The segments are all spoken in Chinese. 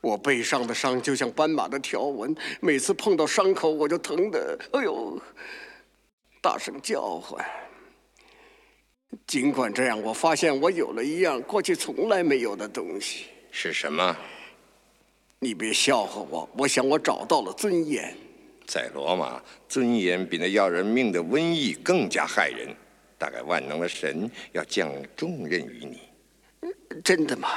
我背上的伤就像斑马的条纹，每次碰到伤口我就疼得，哎呦，大声叫唤。尽管这样，我发现我有了一样过去从来没有的东西。是什么？你别笑话我，我想我找到了尊严。在罗马，尊严比那要人命的瘟疫更加害人。大概万能的神要降重任于你。真的吗？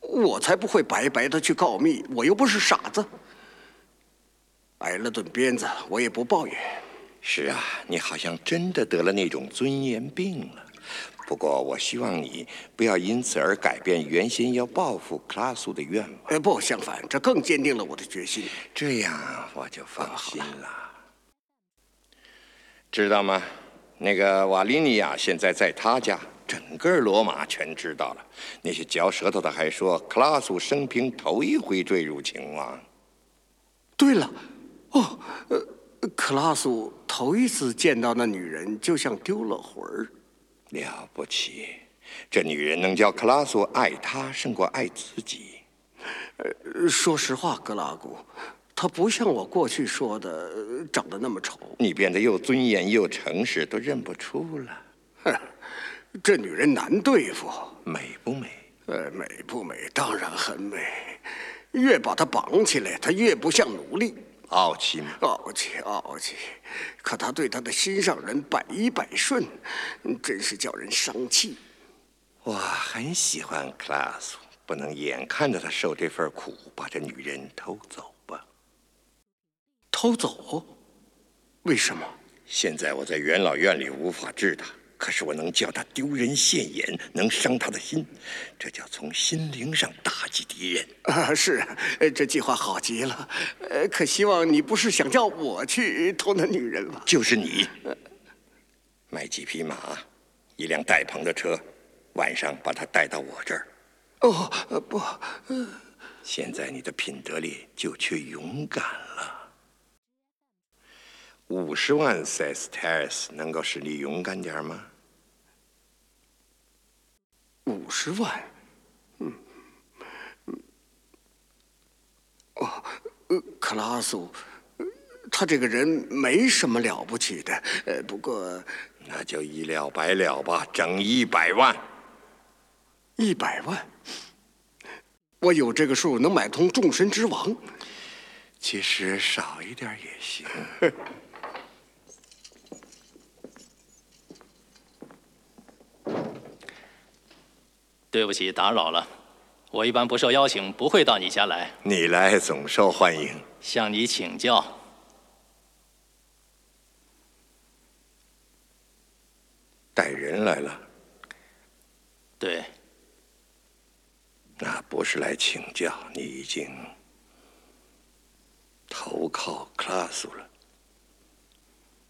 我才不会白白的去告密，我又不是傻子。挨了顿鞭子，我也不抱怨。是啊，你好像真的得了那种尊严病了。不过，我希望你不要因此而改变原先要报复克拉苏的愿望。哎，不，相反，这更坚定了我的决心。这样我就放心了。知道吗？那个瓦利尼亚现在在他家，整个罗马全知道了。那些嚼舌头的还说，克拉苏生平头一回坠入情网。对了，哦，呃，克拉苏头一次见到那女人，就像丢了魂儿。了不起，这女人能叫克拉苏爱她胜过爱自己。呃，说实话，格拉古，她不像我过去说的长得那么丑。你变得又尊严又诚实，都认不出了。哼，这女人难对付。美不美？呃，美不美？当然很美。越把她绑起来，她越不像奴隶。傲气吗？傲气，傲气。可他对他的心上人百依百顺，真是叫人伤气。我很喜欢克拉苏，不能眼看着他受这份苦，把这女人偷走吧。偷走？为什么？现在我在元老院里无法治他。可是我能叫他丢人现眼，能伤他的心，这叫从心灵上打击敌人啊！是，这计划好极了。呃，可希望你不是想叫我去偷那女人吧？就是你，买几匹马，一辆带棚的车，晚上把她带到我这儿。哦，不，现在你的品德里就缺勇敢了。五十万 sesterces 能够使你勇敢点吗？五十万，嗯，哦，克拉苏，他这个人没什么了不起的，呃，不过那就一了百了吧，整一百万，一百万，我有这个数，能买通众神之王。其实少一点也行。对不起，打扰了。我一般不受邀请，不会到你家来。你来总受欢迎。向你请教。带人来了。对。那不是来请教，你已经投靠克拉苏了。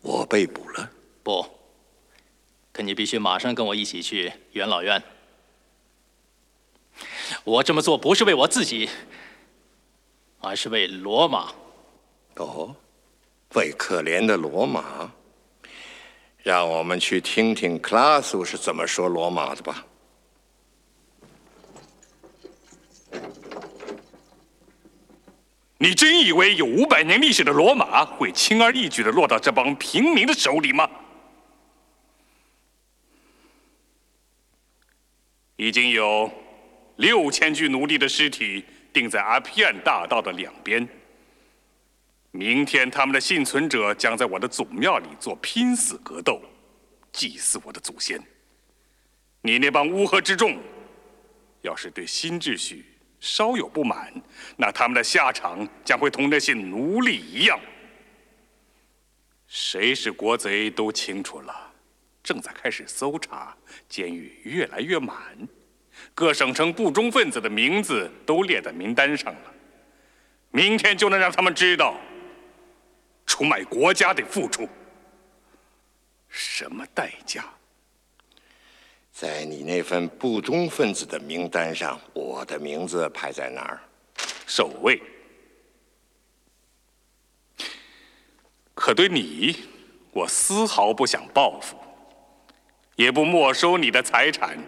我被捕了。不。可你必须马上跟我一起去元老院。我这么做不是为我自己，而是为罗马。哦，为可怜的罗马。让我们去听听克拉苏是怎么说罗马的吧。你真以为有五百年历史的罗马会轻而易举的落到这帮平民的手里吗？已经有。六千具奴隶的尸体钉在阿皮安大道的两边。明天，他们的幸存者将在我的祖庙里做拼死格斗，祭祀我的祖先。你那帮乌合之众，要是对新秩序稍有不满，那他们的下场将会同那些奴隶一样。谁是国贼都清楚了，正在开始搜查，监狱越来越满。各省城不忠分子的名字都列在名单上了，明天就能让他们知道，出卖国家得付出什么代价。在你那份不忠分子的名单上，我的名字排在哪儿？首位。可对你，我丝毫不想报复，也不没收你的财产。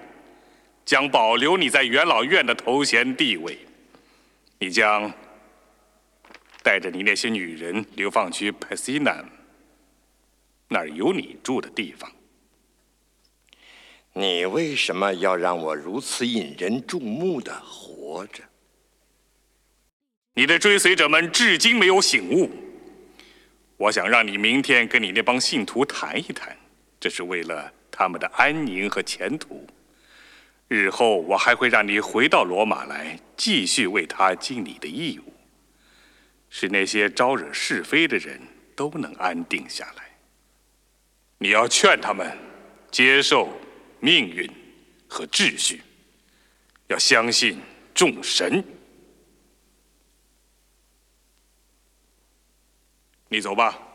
将保留你在元老院的头衔地位，你将带着你那些女人流放去 i n a 那儿有你住的地方。你为什么要让我如此引人注目的活着？你的追随者们至今没有醒悟。我想让你明天跟你那帮信徒谈一谈，这是为了他们的安宁和前途。日后我还会让你回到罗马来，继续为他尽你的义务，使那些招惹是非的人都能安定下来。你要劝他们接受命运和秩序，要相信众神。你走吧。